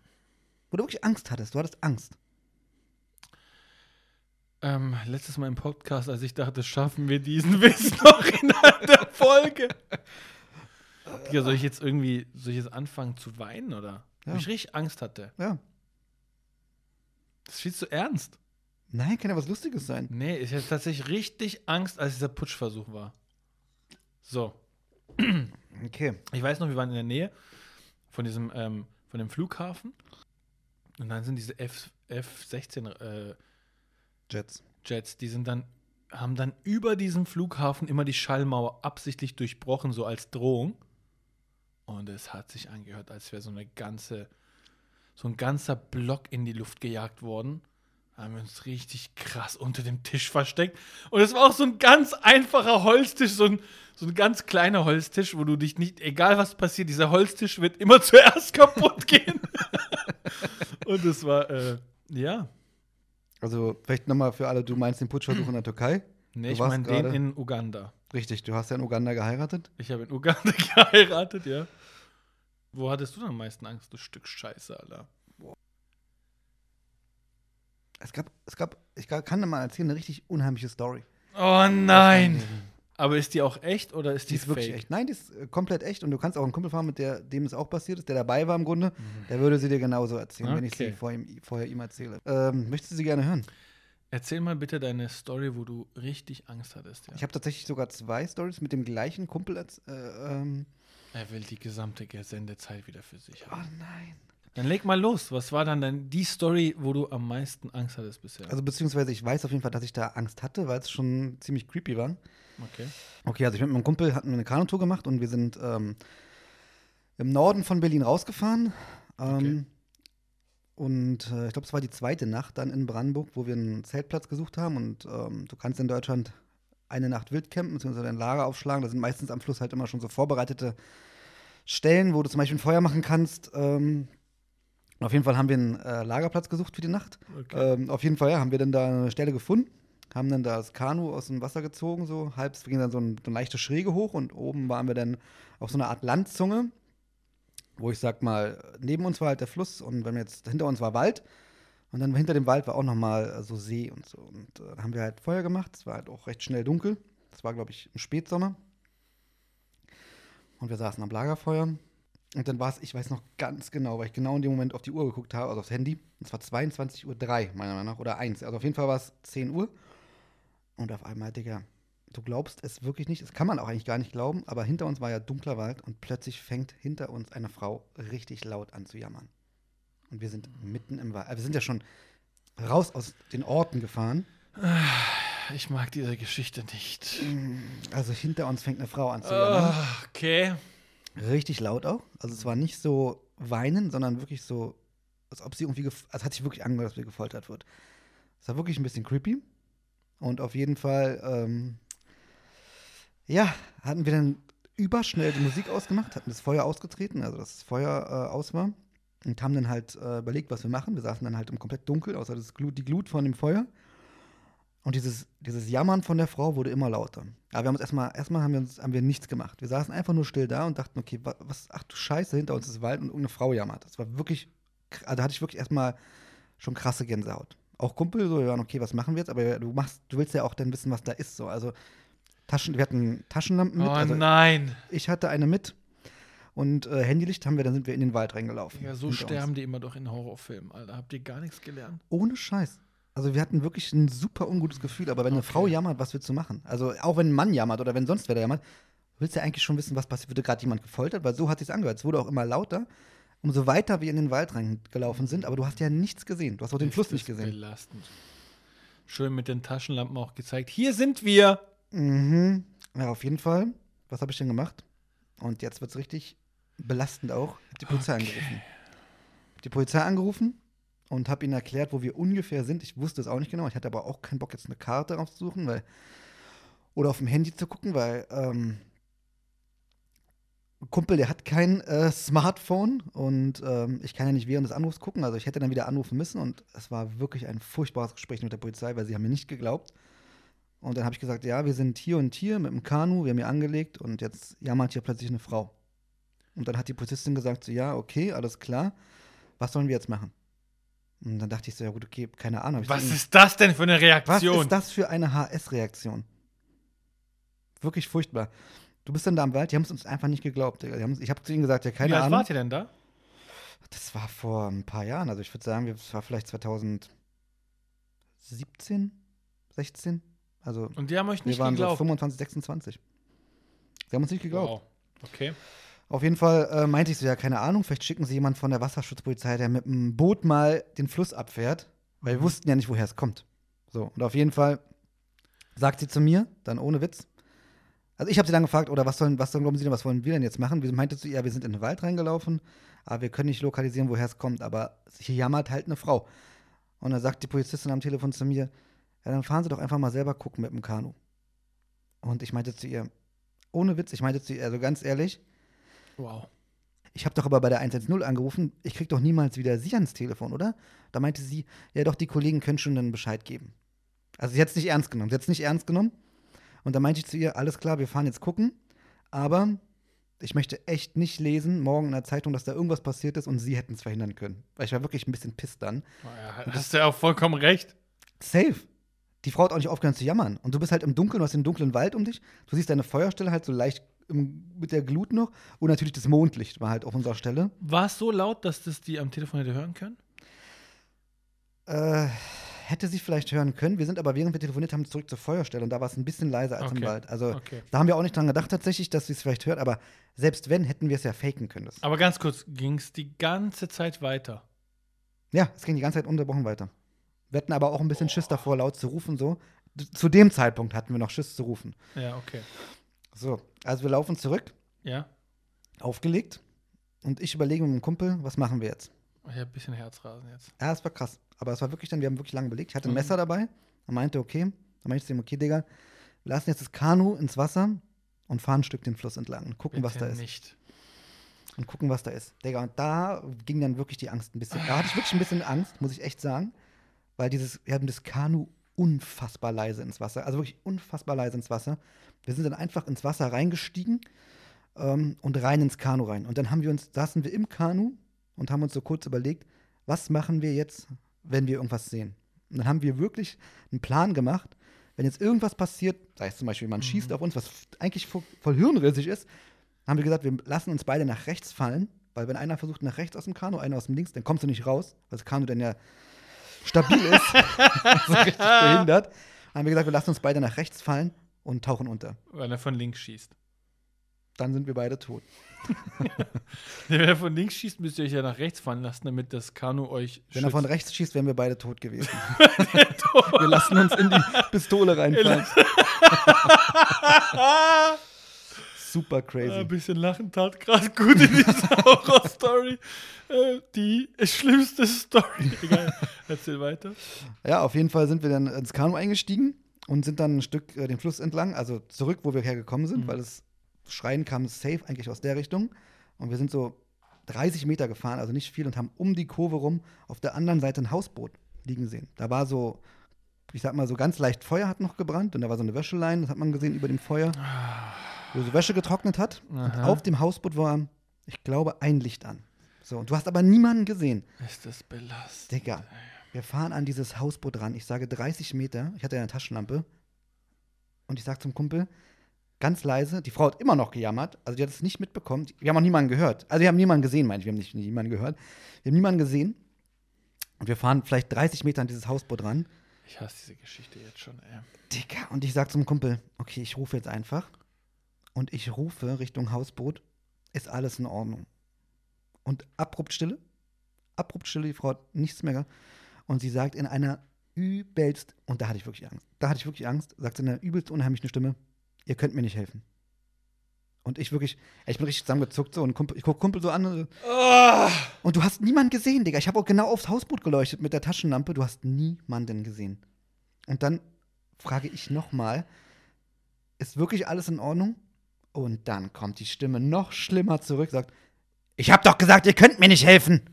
Wo du wirklich Angst hattest. Du hattest Angst. Ähm, letztes Mal im Podcast, als ich dachte, schaffen wir diesen <laughs> Witz noch innerhalb der Folge. <laughs> Digga, soll ich jetzt irgendwie, soll ich jetzt anfangen zu weinen oder? Ja. Wo ich richtig Angst hatte. Ja. Das ist viel zu ernst. Nein, kann ja was Lustiges sein. Nee, ich hatte tatsächlich richtig Angst, als dieser Putschversuch war. So. Okay. Ich weiß noch, wir waren in der Nähe von diesem, ähm, von dem Flughafen. Und dann sind diese F, F-16 äh, Jets. Jets, die sind dann, haben dann über diesem Flughafen immer die Schallmauer absichtlich durchbrochen, so als Drohung. Und es hat sich angehört, als wäre so eine ganze, so ein ganzer Block in die Luft gejagt worden. Da haben wir uns richtig krass unter dem Tisch versteckt. Und es war auch so ein ganz einfacher Holztisch, so ein, so ein ganz kleiner Holztisch, wo du dich nicht, egal was passiert, dieser Holztisch wird immer <laughs> zuerst kaputt gehen. <laughs> Und es war, äh, ja. Also, vielleicht nochmal für alle, du meinst den Putschversuch in der Türkei? Nee, Du ich meine den in Uganda. Richtig, du hast ja in Uganda geheiratet. Ich habe in Uganda <laughs> geheiratet, ja. Wo hattest du denn am meisten Angst, du Stück Scheiße, Alter? Es gab, es gab, ich kann dir mal erzählen, eine richtig unheimliche Story. Oh nein! Aber ist die auch echt oder ist Die die, ist wirklich fake? echt. Nein, die ist äh, komplett echt. Und du kannst auch einen Kumpel fahren, mit der, dem es auch passiert ist, der dabei war im Grunde. Der würde sie dir genauso erzählen, wenn ich sie Mhm. Okay. vor ihm, vorher ihm erzähle. Ähm, möchtest du sie gerne hören? Erzähl mal bitte deine Story, wo du richtig Angst hattest. Ja. Ich habe tatsächlich sogar zwei Stories mit dem gleichen Kumpel. Äh, ähm, er will die gesamte Sendezeit wieder für sich oh haben. nein. Dann leg mal los. Was war dann dein, die Story, wo du am meisten Angst hattest bisher? Also, beziehungsweise ich weiß auf jeden Fall, dass ich da Angst hatte, weil es schon ziemlich creepy war. okay. Okay, also ich mit meinem Kumpel hatten wir eine Kanutour gemacht und wir sind ähm, im Norden von Berlin rausgefahren. Ähm, Okay. Und äh, ich glaube, es war die zweite Nacht dann in Brandenburg, wo wir einen Zeltplatz gesucht haben. Und ähm, du kannst in Deutschland eine Nacht wild campen, beziehungsweise ein Lager aufschlagen. Da sind meistens am Fluss halt immer schon so vorbereitete Stellen, wo du zum Beispiel ein Feuer machen kannst. Ähm, auf jeden Fall haben wir einen äh, Lagerplatz gesucht für die Nacht. okay. Ähm, auf jeden Fall, ja, haben wir dann da eine Stelle gefunden, haben dann da das Kanu aus dem Wasser gezogen, so halb, es ging dann so, ein, so eine leichte Schräge hoch und oben waren wir dann auf so einer Art Landzunge, wo ich sag mal, neben uns war halt der Fluss und wenn wir jetzt, hinter uns war Wald und dann hinter dem Wald war auch nochmal äh, so See und so. Und äh, dann haben wir halt Feuer gemacht, es war halt auch recht schnell dunkel, das war glaube ich im Spätsommer. Und wir saßen am Lagerfeuer und dann war es, ich weiß noch ganz genau, weil ich genau in dem Moment auf die Uhr geguckt habe, also aufs Handy. Es war 22.03 Uhr, meiner Meinung nach, oder 1. Also auf jeden Fall war es 10 Uhr. Und auf einmal, Digga, du glaubst es wirklich nicht, das kann man auch eigentlich gar nicht glauben, aber hinter uns war ja dunkler Wald und plötzlich fängt hinter uns eine Frau richtig laut an zu jammern. Und wir sind mitten im Wald. Also wir sind ja schon raus aus den Orten gefahren. Ich mag diese Geschichte nicht. Also hinter uns fängt eine Frau an zu jammern. Ah, okay. Richtig laut auch. Also es war nicht so weinen, sondern wirklich so, als ob sie irgendwie, gef- als hat sich wirklich angehört, dass sie gefoltert wird. Es war wirklich ein bisschen creepy. Und auf jeden Fall, ähm, ja, hatten wir dann überschnell die Musik ausgemacht, hatten das Feuer ausgetreten, also dass das Feuer äh, aus war. Und haben dann halt äh, überlegt, was wir machen. Wir saßen dann halt im komplett Dunkel, außer das Glut, die Glut von dem Feuer. Und dieses, dieses Jammern von der Frau wurde immer lauter. Aber wir haben uns erstmal, erstmal haben wir, uns, haben wir nichts gemacht. Wir saßen einfach nur still da und dachten, okay, wa- was, ach du Scheiße, hinter uns ist Wald und irgendeine Frau jammert. Das war wirklich, also da hatte ich wirklich erstmal schon krasse Gänsehaut. Auch Kumpel, so, ja, okay, was machen wir jetzt? Aber du machst, du willst ja auch dann wissen, was da ist. So. Also Taschen, wir hatten Taschenlampen mit. Oh also nein. ich hatte eine mit. Und äh, Handylicht haben wir, dann sind wir in den Wald reingelaufen. Ja, so sterben uns. die immer doch in Horrorfilmen, Alter. Habt ihr gar nichts gelernt? Ohne Scheiß. Also wir hatten wirklich ein super ungutes Gefühl, aber wenn eine Okay. Frau jammert, was willst du machen? Also auch wenn ein Mann jammert oder wenn sonst wer da jammert, willst du ja eigentlich schon wissen, was passiert. Wurde gerade jemand gefoltert? Weil so hat sich's angehört. Es wurde auch immer lauter, umso weiter wir in den Wald reingelaufen sind. Aber du hast ja nichts gesehen. Du hast auch den Ist Fluss das nicht gesehen. Belastend. Schön mit den Taschenlampen auch gezeigt. Hier sind wir. Mhm. Ja, auf jeden Fall. Was habe ich denn gemacht? Und jetzt wird es richtig belastend auch. Ich habe die Polizei Okay. angerufen. Hab die Polizei angerufen und habe ihnen erklärt, wo wir ungefähr sind. Ich wusste es auch nicht genau. Ich hatte aber auch keinen Bock, jetzt eine Karte rauszusuchen, weil oder auf dem Handy zu gucken, weil ähm, ein Kumpel, der hat kein äh, Smartphone und ähm, ich kann ja nicht während des Anrufs gucken. Also ich hätte dann wieder anrufen müssen und es war wirklich ein furchtbares Gespräch mit der Polizei, weil sie haben mir nicht geglaubt. Und dann habe ich gesagt, ja, wir sind hier und hier mit dem Kanu, wir haben hier angelegt und jetzt jammert hier plötzlich eine Frau. Und dann hat die Polizistin gesagt, so, ja, okay, alles klar, was sollen wir jetzt machen? Und dann dachte ich so, ja gut, okay, keine Ahnung. Was so- ist das denn für eine was Reaktion? ist das für eine HS-Reaktion? Wirklich furchtbar. Du bist dann da am Wald, die haben es uns einfach nicht geglaubt. Ich habe zu ihnen gesagt, ja, Wie keine alt Ahnung. wart ihr denn da? Das war vor ein paar Jahren. Also ich würde sagen, das war vielleicht 2017, 16. Also Und die haben euch wir nicht waren so geglaubt. 25, 26. Sie haben uns nicht geglaubt. wow. Okay. Auf jeden Fall äh, meinte ich so, ja, keine Ahnung, vielleicht schicken sie jemanden von der Wasserschutzpolizei, der mit einem Boot mal den Fluss abfährt, weil wir wussten ja nicht, woher es kommt. So, und auf jeden Fall sagt sie zu mir, dann ohne Witz. Also ich habe sie dann gefragt, oder was sollen, was sollen, glauben Sie denn, was wollen wir denn jetzt machen? Wir meinte zu ihr, ja, wir sind in den Wald reingelaufen, aber wir können nicht lokalisieren, woher es kommt, aber hier jammert halt eine Frau. Und dann sagt die Polizistin am Telefon zu mir, ja, dann fahren Sie doch einfach mal selber gucken mit dem Kanu. Und ich meinte zu ihr, ohne Witz, ich meinte zu ihr, also ganz ehrlich, Wow. ich habe doch aber bei der 110 angerufen, ich krieg doch niemals wieder Sie ans Telefon, oder? Da meinte sie, ja doch, die Kollegen können schon dann Bescheid geben. Also sie hat es nicht ernst genommen. Sie hat es nicht ernst genommen. Und da meinte ich zu ihr, alles klar, wir fahren jetzt gucken, aber ich möchte echt nicht lesen, morgen in der Zeitung, dass da irgendwas passiert ist und sie hätten es verhindern können. Weil ich war wirklich ein bisschen pisst dann. Oh ja, hast du ja auch vollkommen recht. Safe. Die Frau hat auch nicht aufgehört zu jammern. Und du bist halt im Dunkeln, du hast den dunklen Wald um dich. Du siehst deine Feuerstelle halt so leicht mit der Glut noch. Und natürlich das Mondlicht war halt auf unserer Stelle. War es so laut, dass das die am Telefon hätte hören können? Äh, hätte sie vielleicht hören können. Wir sind aber, während wir telefoniert haben, zurück zur Feuerstelle und da war es ein bisschen leiser als im Okay. Wald. Also Okay. da haben wir auch nicht dran gedacht tatsächlich, dass sie es vielleicht hört, aber selbst wenn, hätten wir es ja faken können. Das. Aber ganz kurz, ging es die ganze Zeit weiter? Ja, es ging die ganze Zeit ununterbrochen weiter. Wir hatten aber auch ein bisschen Schiss davor, laut zu rufen, so. Zu dem Zeitpunkt hatten wir noch Schiss zu rufen. Ja, okay. So, also wir laufen zurück, Ja? aufgelegt und ich überlege mit dem Kumpel, was machen wir jetzt? Ich habe ein bisschen Herzrasen jetzt. Ja, es war krass. Aber es war wirklich dann, wir haben wirklich lange überlegt. Ich hatte ein Mhm. Messer dabei und meinte, okay. Dann meinte ich zu ihm, okay, Digga, wir lassen jetzt das Kanu ins Wasser und fahren ein Stück den Fluss entlang und gucken, was Bitte da ist. nicht. Und gucken, was da ist. Digga, und da ging dann wirklich die Angst ein bisschen. Da hatte ich wirklich ein bisschen Angst, muss ich echt sagen. Weil dieses, wir haben das Kanu unfassbar leise ins Wasser, also wirklich unfassbar leise ins Wasser. Wir sind dann einfach ins Wasser reingestiegen ähm, und rein ins Kanu rein. Und dann haben wir uns, saßen wir im Kanu und haben uns so kurz überlegt, was machen wir jetzt, wenn wir irgendwas sehen? Und dann haben wir wirklich einen Plan gemacht, wenn jetzt irgendwas passiert, sei es zum Beispiel, man schießt auf uns, was eigentlich voll, voll hirnrissig ist, haben wir gesagt, wir lassen uns beide nach rechts fallen, weil wenn einer versucht nach rechts aus dem Kanu, einer aus dem links, dann kommst du nicht raus, weil das Kanu dann ja stabil ist, <laughs> so richtig behindert. Haben wir gesagt, wir lassen uns beide nach rechts fallen und tauchen unter. Weil er von links schießt. Dann sind wir beide tot. <laughs> Wenn er von links schießt, müsst ihr euch ja nach rechts fallen lassen, damit das Kanu euch Wenn er von rechts schießt, wären wir beide tot gewesen. <laughs> wir lassen uns in die Pistole reinfallen. Super Ein crazy. bisschen Lachen tat gerade gut in dieser <laughs> Horror-Story. Äh, die schlimmste Story. <laughs> Egal. Erzähl weiter. Ja, auf jeden Fall sind wir dann ins Kanu eingestiegen und sind dann ein Stück äh, den Fluss entlang, also zurück, wo wir hergekommen sind, Mhm. weil das Schreien kam safe eigentlich aus der Richtung. Und wir sind so 30 Meter gefahren, also nicht viel, und haben um die Kurve rum auf der anderen Seite ein Hausboot liegen sehen. Da war so, ich sag mal, so ganz leicht Feuer hat noch gebrannt und da war so eine Wäscheleine, das hat man gesehen über dem Feuer, wo so Wäsche getrocknet hat. Und auf dem Hausboot war, ich glaube, ein Licht an. So, und du hast aber niemanden gesehen. Ist das belastend? Digga. Wir fahren an dieses Hausboot ran. Ich sage 30 Meter. Ich hatte ja eine Taschenlampe. Und ich sage zum Kumpel, ganz leise, die Frau hat immer noch gejammert. Also die hat es nicht mitbekommen. Wir haben auch niemanden gehört. Also wir haben niemanden gesehen, meine ich. Wir haben nicht niemanden gehört. Wir haben niemanden gesehen. Und wir fahren vielleicht 30 Meter an dieses Hausboot ran. Ich hasse diese Geschichte jetzt schon, ey. Digga, und ich sag zum Kumpel, okay, ich rufe jetzt einfach. Und ich rufe Richtung Hausboot, ist alles in Ordnung. Und abrupt Stille, abrupt Stille, die Frau hat nichts mehr. Und sie sagt in einer übelst, und da hatte ich wirklich Angst, da hatte ich wirklich Angst, sagt sie in einer übelst unheimlichen Stimme, ihr könnt mir nicht helfen. Und ich wirklich, ich bin richtig zusammengezuckt so und Kumpel, ich guck Kumpel so an und, Oh, und du hast niemanden gesehen, Digga. Ich habe auch genau aufs Hausboot geleuchtet mit der Taschenlampe, du hast niemanden gesehen. Und dann frage ich nochmal, ist wirklich alles in Ordnung? Und dann kommt die Stimme noch schlimmer zurück, sagt, ich hab doch gesagt, ihr könnt mir nicht helfen.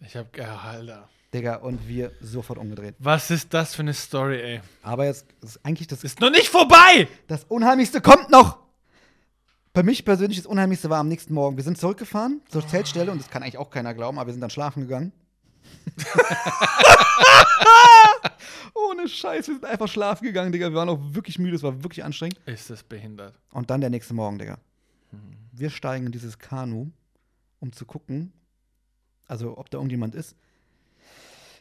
ich hab, ja, Alter. Digga, und wir sofort umgedreht. Was ist das für eine Story, ey? Aber jetzt ist eigentlich das, Ist noch nicht vorbei! das Unheimlichste kommt noch. Bei mich persönlich das Unheimlichste war am nächsten Morgen. Wir sind zurückgefahren zur Zeltstelle und das kann eigentlich auch keiner glauben, aber wir sind dann schlafen gegangen. <laughs> Ohne Scheiß, wir sind einfach schlafen gegangen, Digga. Wir waren auch wirklich müde, es war wirklich anstrengend. Ist das behindert? Und dann der nächste Morgen, Digga. Wir steigen in dieses Kanu, um zu gucken, also ob da irgendjemand ist.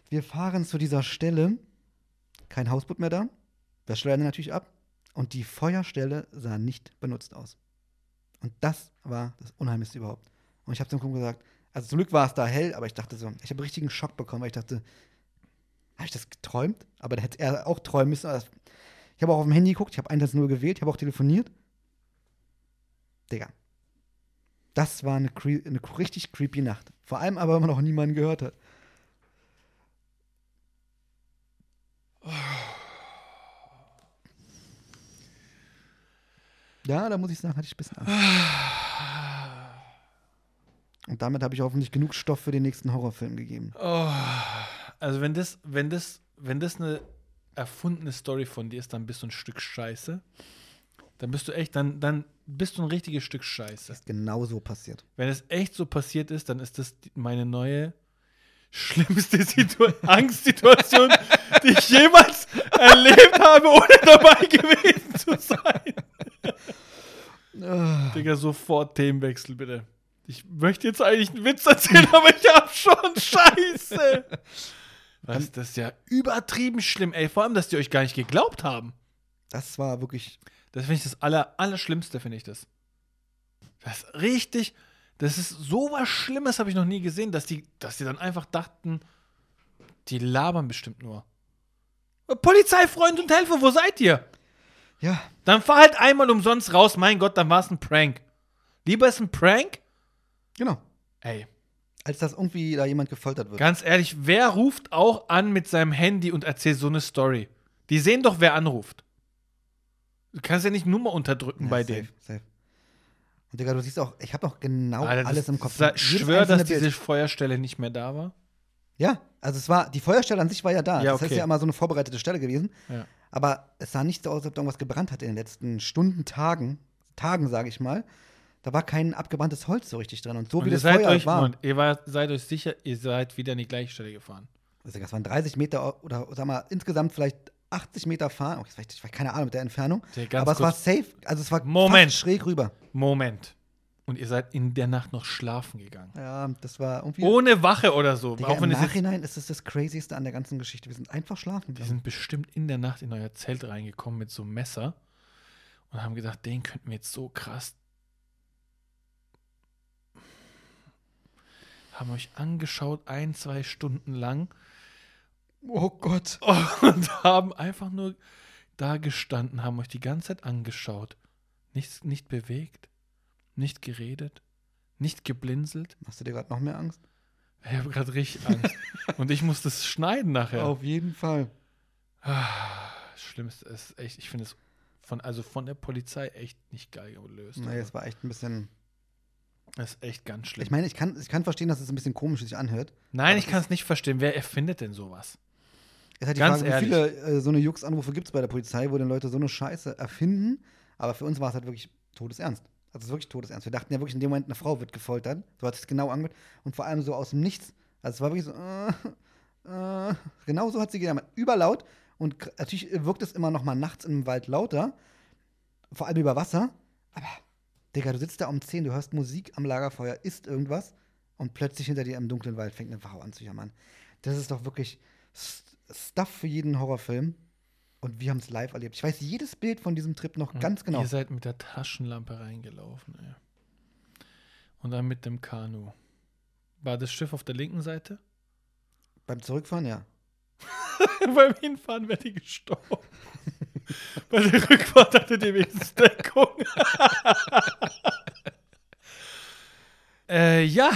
Wir fahren zu dieser Stelle, kein Hausboot mehr da. Wir steuern natürlich ab. Und die Feuerstelle sah nicht benutzt aus. Und das war das Unheimlichste überhaupt. Und ich habe zum Kumpel gesagt, also zum Glück war es da hell, aber ich dachte so, ich habe richtigen Schock bekommen, weil ich dachte, habe ich das geträumt? Aber da hätte er auch träumen müssen. Ich habe auch auf dem Handy geguckt, ich habe 110 gewählt, ich habe auch telefoniert. Digga. Das war eine, eine richtig creepy Nacht. Vor allem aber, wenn man noch niemanden gehört hat. Ja, da muss ich sagen, hatte ich ein bisschen Angst. <sighs> Und damit habe ich hoffentlich genug Stoff für den nächsten Horrorfilm gegeben. Oh, also wenn das, wenn das, wenn das eine erfundene Story von dir ist, dann bist du ein Stück Scheiße. Dann bist du echt, dann, dann bist du ein richtiges Stück Scheiße. Das ist genau so passiert. Wenn es echt so passiert ist, dann ist das meine neue schlimmste Situ <laughs> Angstsituation, die ich jemals erlebt habe, ohne dabei gewesen zu sein. <laughs> Digga, sofort Themenwechsel, bitte. Ich möchte jetzt eigentlich einen Witz erzählen, aber ich hab schon <laughs> Scheiße. Was, das ist ja übertrieben schlimm, ey. Vor allem, dass die euch gar nicht geglaubt haben. Das war wirklich. Das finde ich das aller, Allerschlimmste, finde ich das. Das ist richtig, das ist so was Schlimmes, habe ich noch nie gesehen, dass die, dass die dann einfach dachten, die labern bestimmt nur. Polizei, Freund und Helfer, wo seid ihr? Ja, Dann fahr halt einmal umsonst raus, mein Gott, dann war es ein Prank. Lieber ist ein Prank? Genau. Ey, Als dass irgendwie da jemand gefoltert wird. ganz ehrlich, wer ruft auch an mit seinem Handy und erzählt so eine Story? Die sehen doch, wer anruft. Du kannst ja nicht Nummer unterdrücken Ja, bei safe, denen. Safe. Und Digga, du siehst auch, ich habe noch genau Alter, alles im Kopf. sa- Jedes schwör, dass einzelne diese Bild. Feuerstelle nicht mehr da war. Ja, also es war, die Feuerstelle an sich war ja da. Ja, Das ist okay. ja immer so eine vorbereitete Stelle gewesen. Ja. Aber es sah nicht so aus, als ob da irgendwas gebrannt hat in den letzten Stunden, Tagen, Tagen, sage ich mal. Da war kein abgebranntes Holz so richtig drin. Und so Und wie ihr das seid Feuer euch, war. und ihr war, seid euch sicher, ihr seid wieder an die gleiche Stelle gefahren. Also das waren 30 Meter oder sag mal insgesamt vielleicht 80 Meter fahren. Oh, ich weiß keine Ahnung mit der Entfernung. Ganz Aber es war safe. Also es war Moment. fast schräg rüber. Moment. Und ihr seid in der Nacht noch schlafen gegangen. Ja, das war irgendwie. Ohne Wache oder so. Digga, auch wenn Im Nachhinein ist es das Crazyste an der ganzen Geschichte. Wir sind einfach schlafen. gegangen. sind bestimmt in der Nacht in euer Zelt reingekommen mit so einem Messer und haben gedacht, den könnten wir jetzt so krass. Haben euch angeschaut, ein, zwei Stunden lang Oh Gott. <laughs> und haben einfach nur da gestanden, haben euch die ganze Zeit angeschaut. Nichts, nicht bewegt, nicht geredet, nicht geblinzelt. Machst du dir gerade noch mehr Angst? Ich habe gerade richtig Angst. <laughs> und ich muss das schneiden nachher. Auf jeden Fall. Ah, Schlimmste ist echt, ich finde es von, also von der Polizei echt nicht geil gelöst. Nee, es war echt ein bisschen. Das ist echt ganz schlimm. Ich meine, ich kann, ich kann verstehen, dass es ein bisschen komisch sich anhört. Nein, ich kann es nicht verstehen. Wer erfindet denn sowas? Es halt die Ganz Frage, ehrlich. wie viele äh, so eine Jux-Anrufe gibt es bei der Polizei, wo dann Leute so eine Scheiße erfinden. Aber für uns war es halt wirklich todesernst. Also es ist wirklich todesernst. Wir dachten ja wirklich in dem Moment, eine Frau wird gefoltert. So hat es genau angehört. Und vor allem so aus dem Nichts. Also es war wirklich so, äh, Äh, genau so hat sie gejammert. Überlaut. Und natürlich wirkt es immer noch mal nachts im Wald lauter. Vor allem über Wasser. Aber, Digga, du sitzt da um 10, du hörst Musik am Lagerfeuer, isst irgendwas. Und plötzlich hinter dir im dunklen Wald fängt eine Frau an zu jammern. Das ist doch wirklich Stuff für jeden Horrorfilm. Und wir haben es live erlebt. Ich weiß jedes Bild von diesem Trip noch ganz genau. Ihr seid mit der Taschenlampe reingelaufen, ey. Und dann mit dem Kanu. War das Schiff auf der linken Seite? Beim Zurückfahren, ja. <laughs> Beim Hinfahren wäre die gestorben. <laughs> Bei der Rückfahrt hatte die wenigstens Deckung. <laughs> äh, ja.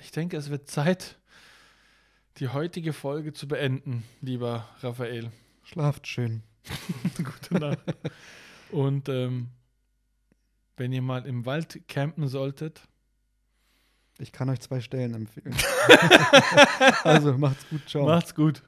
Ich denke, es wird Zeit, die heutige Folge zu beenden, lieber Raphael. Schlaft schön. <laughs> Gute Nacht. Und ähm, wenn ihr mal im Wald campen solltet, Ich kann euch zwei Stellen empfehlen. also macht's gut, ciao. macht's gut.